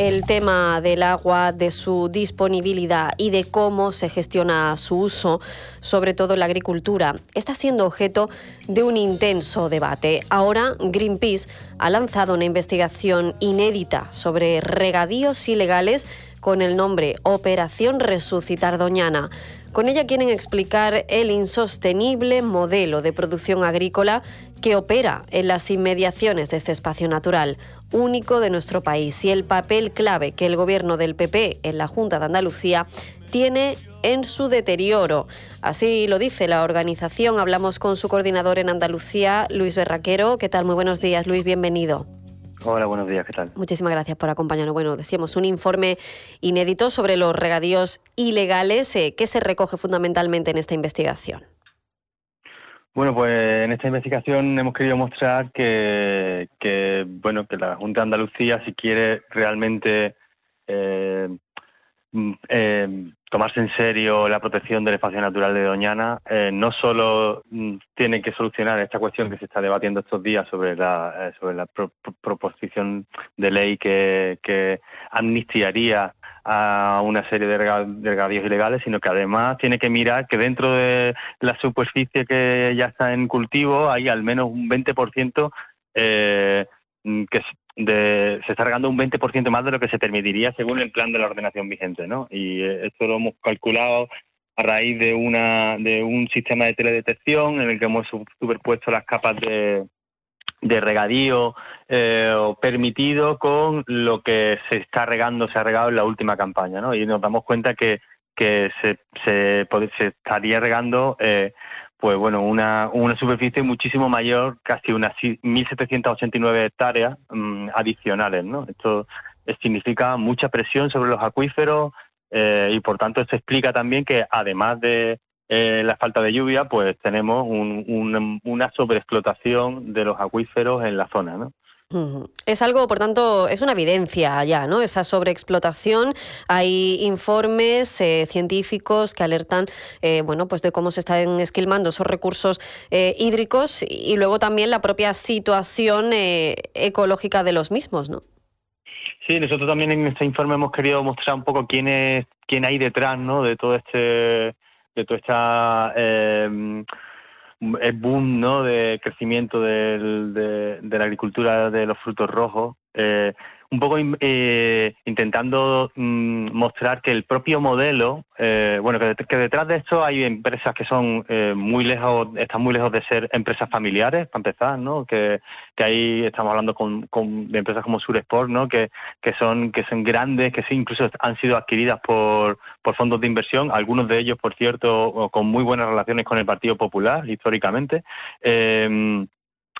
El tema del agua, de su disponibilidad y de cómo se gestiona su uso, sobre todo en la agricultura, está siendo objeto de un intenso debate. Ahora Greenpeace ha lanzado una investigación inédita sobre regadíos ilegales con el nombre Operación Resucitar Doñana. Con ella quieren explicar el insostenible modelo de producción agrícola que opera en las inmediaciones de este espacio natural, único de nuestro país, y el papel clave que el gobierno del PP en la Junta de Andalucía tiene en su deterioro. Así lo dice la organización. Hablamos con su coordinador en Andalucía, Luis Berraquero. ¿Qué tal? Muy buenos días, Luis. Bienvenido. Hola, buenos días, ¿qué tal? Muchísimas gracias por acompañarnos. Bueno, decíamos un informe inédito sobre los regadíos ilegales. Eh, ¿Qué se recoge fundamentalmente en esta investigación? Bueno, pues en esta investigación hemos querido mostrar que, bueno, que la Junta de Andalucía, si quiere realmente eh, mm, eh, tomarse en serio la protección del espacio natural de Doñana, eh, no solo mm, tiene que solucionar esta cuestión que se está debatiendo estos días sobre la, sobre la proposición de ley que, que amnistiaría a una serie de regadíos ilegales, sino que además tiene que mirar que dentro de la superficie que ya está en cultivo hay al menos un 20% eh, que de, se está regando un 20% más de lo que se permitiría según el plan de la ordenación vigente, ¿no? Y eh, esto lo hemos calculado a raíz de una de un sistema de teledetección en el que hemos superpuesto las capas de, de regadío eh, permitido con lo que se está regando, se ha regado en la última campaña, ¿no? Y nos damos cuenta que, que se, se, se estaría regando, eh, pues bueno, una, una superficie muchísimo mayor, casi unas 1.789 hectáreas mm, adicionales, ¿no? Esto significa mucha presión sobre los acuíferos eh, y por tanto se explica también que además de eh, la falta de lluvia, pues tenemos una sobreexplotación de los acuíferos en la zona, ¿no? Es algo, por tanto, es una evidencia ya, ¿no? Esa sobreexplotación. Hay informes eh, científicos que alertan, eh, bueno, pues de cómo se están esquilmando esos recursos hídricos y luego también la propia situación ecológica de los mismos, ¿no? Sí, nosotros también en este informe hemos querido mostrar un poco quién es, quién hay detrás, ¿no? De todo este de toda esta eh, boom ¿no? de crecimiento de, de, la agricultura de los frutos rojos. Eh, un poco eh, intentando mm, mostrar que el propio modelo, eh, bueno, que, detrás de esto hay empresas que son eh, muy lejos, están muy lejos de ser empresas familiares, para empezar, ¿no? Que, que ahí estamos hablando con, de empresas como Suresport, ¿no? Que, que son que son grandes, que sí, incluso han sido adquiridas por, por fondos de inversión, algunos de ellos, por cierto, con muy buenas relaciones con el Partido Popular históricamente. Eh,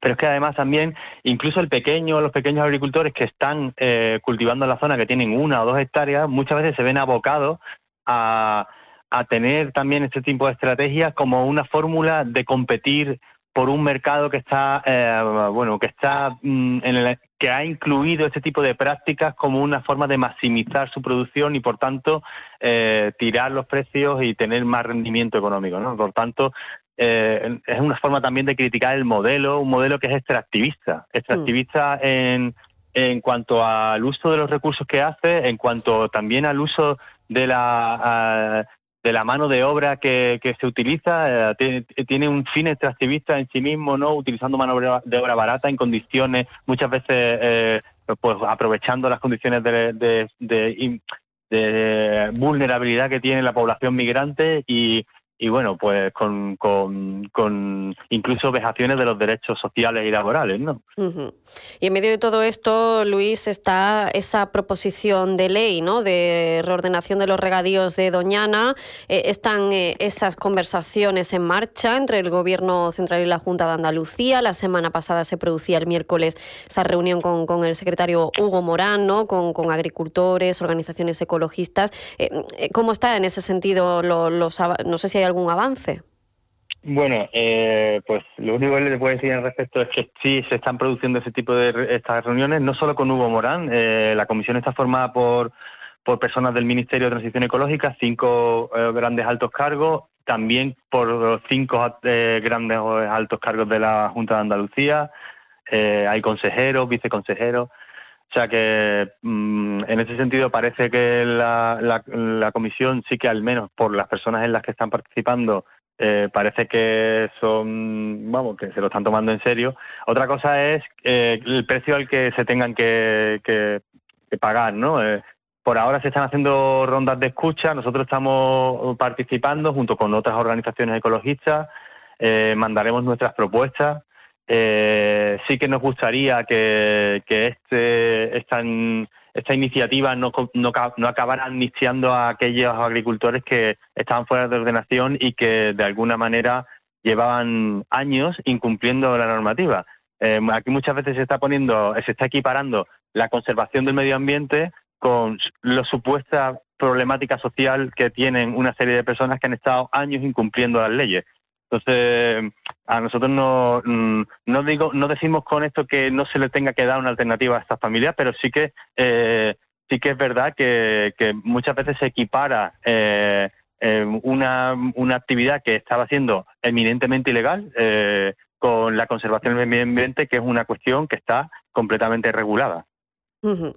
pero es que además también incluso el pequeño, los pequeños agricultores que están eh, cultivando en la zona, que tienen una o dos hectáreas, muchas veces se ven abocados a, a tener también este tipo de estrategias como una fórmula de competir por un mercado que está eh, bueno que está mm, en el, que ha incluido este tipo de prácticas como una forma de maximizar su producción y por tanto eh, tirar los precios y tener más rendimiento económico ¿no? por tanto eh, es una forma también de criticar el modelo, un modelo que es extractivista, extractivista mm. en, en cuanto al uso de los recursos que hace, en cuanto también al uso de la de la mano de obra que, que se utiliza, eh, tiene, un fin extractivista en sí mismo, no utilizando mano de obra barata en condiciones, muchas veces eh, pues aprovechando las condiciones de, de, de, de vulnerabilidad que tiene la población migrante y y bueno, pues con, con, incluso vejaciones de los derechos sociales y laborales, ¿no? Y en medio de todo esto, Luis, está esa proposición de ley, ¿no? De reordenación de los regadíos de Doñana. Eh, están eh, esas conversaciones en marcha entre el Gobierno Central y la Junta de Andalucía. La semana pasada se producía el miércoles esa reunión con, con el secretario Hugo Morán, ¿no? Con, con agricultores, organizaciones ecologistas. Eh, ¿Cómo está en ese sentido los, no sé si hay algún avance? Bueno, eh, pues lo único que le puedo decir al respecto es que sí se están produciendo ese tipo de estas reuniones, no solo con Hugo Morán, eh, la comisión está formada por, por personas del Ministerio de Transición Ecológica, cinco eh, grandes altos cargos, también por cinco grandes altos cargos de la Junta de Andalucía, hay consejeros, viceconsejeros. O sea que mm, en ese sentido parece que la, la, comisión sí que al menos por las personas en las que están participando eh, parece que son, vamos, que se lo están tomando en serio. Otra cosa es eh, el precio al que se tengan que, que, pagar, ¿no? Eh, por ahora se están haciendo rondas de escucha, nosotros estamos participando junto con otras organizaciones ecologistas, mandaremos nuestras propuestas eh, sí que nos gustaría que, este, esta, iniciativa no acabara amnistiando a aquellos agricultores que estaban fuera de ordenación y que de alguna manera llevaban años incumpliendo la normativa. Eh, aquí muchas veces se está poniendo, se está equiparando la conservación del medio ambiente con la supuesta problemática social que tienen una serie de personas que han estado años incumpliendo las leyes. Entonces, a nosotros no, mm, no digo, no decimos con esto que no se le tenga que dar una alternativa a estas familias, pero sí que eh, sí que es verdad que, muchas veces se equipara eh, eh, una, una actividad que estaba siendo eminentemente ilegal con la conservación del medio ambiente, que es una cuestión que está completamente regulada. Eh,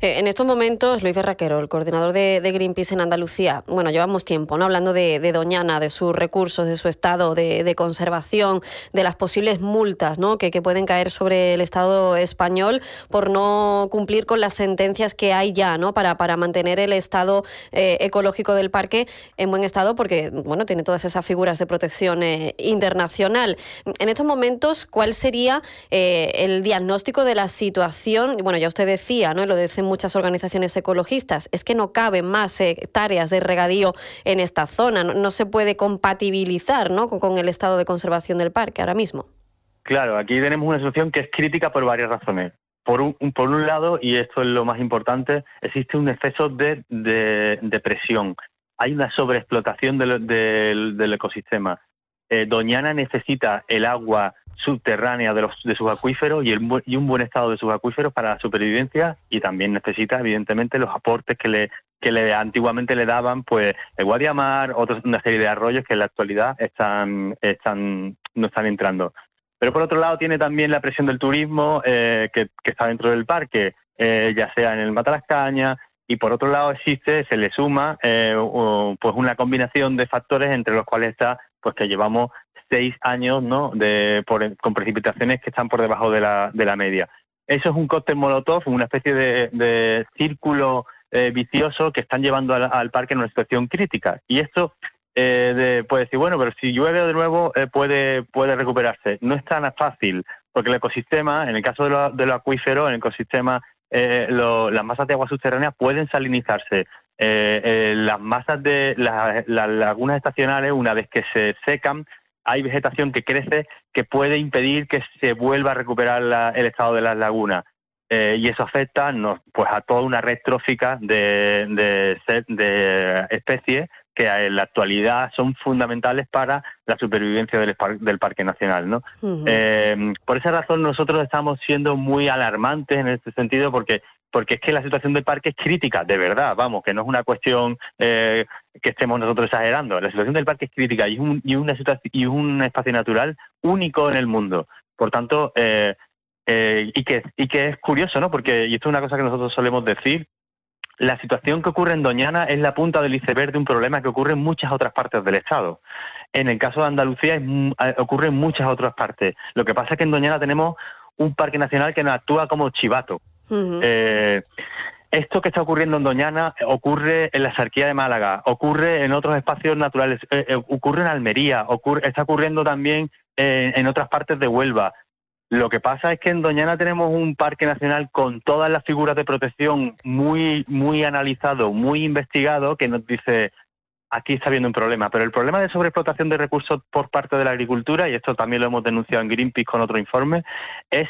en estos momentos, Luis Berraquero, el coordinador de, Greenpeace en Andalucía, bueno, llevamos tiempo ¿no? hablando de, Doñana, de sus recursos, de su estado de, conservación, de las posibles multas ¿no? que, pueden caer sobre el Estado español por no cumplir con las sentencias que hay ya ¿no? para, para mantener el estado eh, ecológico del parque en buen estado, porque bueno, tiene todas esas figuras de protección eh, internacional. En estos momentos, ¿cuál sería el diagnóstico de la situación? Bueno, ya usted ¿no? lo dicen muchas organizaciones ecologistas, es que no caben más hectáreas de regadío en esta zona, no, se puede compatibilizar ¿no? con, el estado de conservación del parque ahora mismo. Claro, aquí tenemos una situación que es crítica por varias razones. Por un, por un lado, y esto es lo más importante, existe un exceso de, de, presión. Hay una sobreexplotación del, del, ecosistema. Eh, Doñana necesita el agua subterránea de, los, de sus acuíferos y, el, y un buen estado de sus acuíferos para la supervivencia y también necesita evidentemente los aportes que le que le antiguamente le daban pues el Guadiamar, otra una serie de arroyos que en la actualidad están están no están entrando. Pero por otro lado tiene también la presión del turismo eh, que, está dentro del parque, eh, ya sea en el Matalascaña, y por otro lado existe, se le suma eh, pues una combinación de factores entre los cuales está pues que llevamos seis años ¿no? de, con precipitaciones que están por debajo de la, de la media. Eso es un cóctel molotov, una especie de, círculo eh, vicioso que están llevando al, parque en una situación crítica. Y esto eh, puede decir, bueno, pero si llueve de nuevo eh, puede, puede recuperarse. No es tan fácil, porque el ecosistema, en el caso de los lo acuíferos, en el ecosistema, las masas de agua subterránea pueden salinizarse. las masas de las lagunas estacionales, una vez que se secan, hay vegetación que crece que puede impedir que se vuelva a recuperar el estado de las lagunas. Eh, y eso afecta pues a toda una red trófica de, de, especies que en la actualidad son fundamentales para la supervivencia del, del Parque Nacional. ¿no? Eh, por esa razón nosotros estamos siendo muy alarmantes en este sentido porque porque es que la situación del parque es crítica, de verdad, vamos, que no es una cuestión eh, que estemos nosotros exagerando. La situación del parque es crítica y es un, una y un espacio natural único en el mundo. Por tanto, eh, eh, y, que, y que es curioso, ¿no? Porque, y esto es una cosa que nosotros solemos decir, la situación que ocurre en Doñana es la punta del iceberg de un problema que ocurre en muchas otras partes del Estado. En el caso de Andalucía ocurre en muchas otras partes. Lo que pasa es que en Doñana tenemos un parque nacional que nos actúa como chivato. Eh, esto que está ocurriendo en Doñana ocurre en la Sarquía de Málaga, ocurre en otros espacios naturales, eh, eh, ocurre en Almería, ocurre, está ocurriendo también en otras partes de Huelva. Lo que pasa es que en Doñana tenemos un parque nacional con todas las figuras de protección muy, muy analizado, muy investigado, que nos dice, aquí está habiendo un problema. Pero el problema de sobreexplotación de recursos por parte de la agricultura, y esto también lo hemos denunciado en Greenpeace con otro informe, es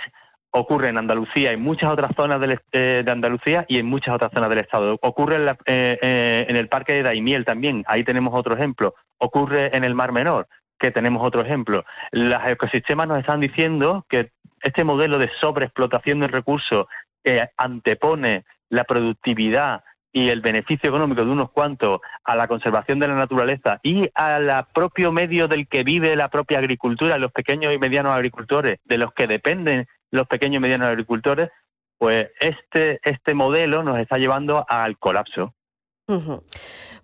ocurre en Andalucía, en muchas otras zonas eh, de Andalucía y en muchas otras zonas del Estado. Ocurre en, eh, eh, en el Parque de Daimiel también, ahí tenemos otro ejemplo. Ocurre en el Mar Menor, que tenemos otro ejemplo. Los ecosistemas nos están diciendo que este modelo de sobreexplotación del recurso que antepone la productividad y el beneficio económico de unos cuantos a la conservación de la naturaleza y al propio medio del que vive la propia agricultura, los pequeños y medianos agricultores, de los que dependen los pequeños y medianos agricultores, pues este, este modelo nos está llevando al colapso.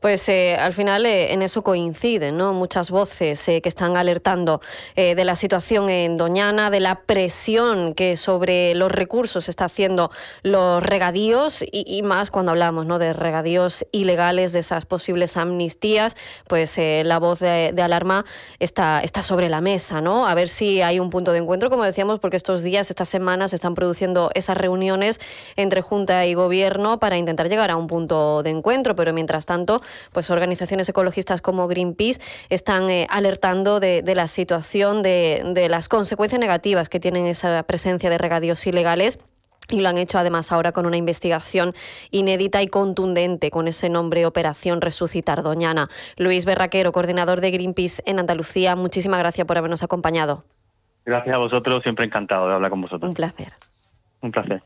Pues eh, al final eh, en eso coinciden ¿no? muchas voces eh, que están alertando de la situación en Doñana, de la presión que sobre los recursos está haciendo los regadíos y, más cuando hablamos ¿no? de regadíos ilegales, de esas posibles amnistías, pues la voz de, alarma está, está sobre la mesa, ¿no? A ver si hay un punto de encuentro, como decíamos, porque estos días, estas semanas se están produciendo esas reuniones entre Junta y Gobierno para intentar llegar a un punto de encuentro, pero mientras tanto pues organizaciones ecologistas como Greenpeace están eh, alertando de, la situación, de, las consecuencias negativas que tienen esa presencia de regadíos ilegales. Y lo han hecho además ahora con una investigación inédita y contundente con ese nombre Operación Resucitar Doñana. Luis Berraquero, coordinador de Greenpeace en Andalucía, muchísimas gracias por habernos acompañado. Gracias a vosotros, siempre encantado de hablar con vosotros. Un placer. Un placer.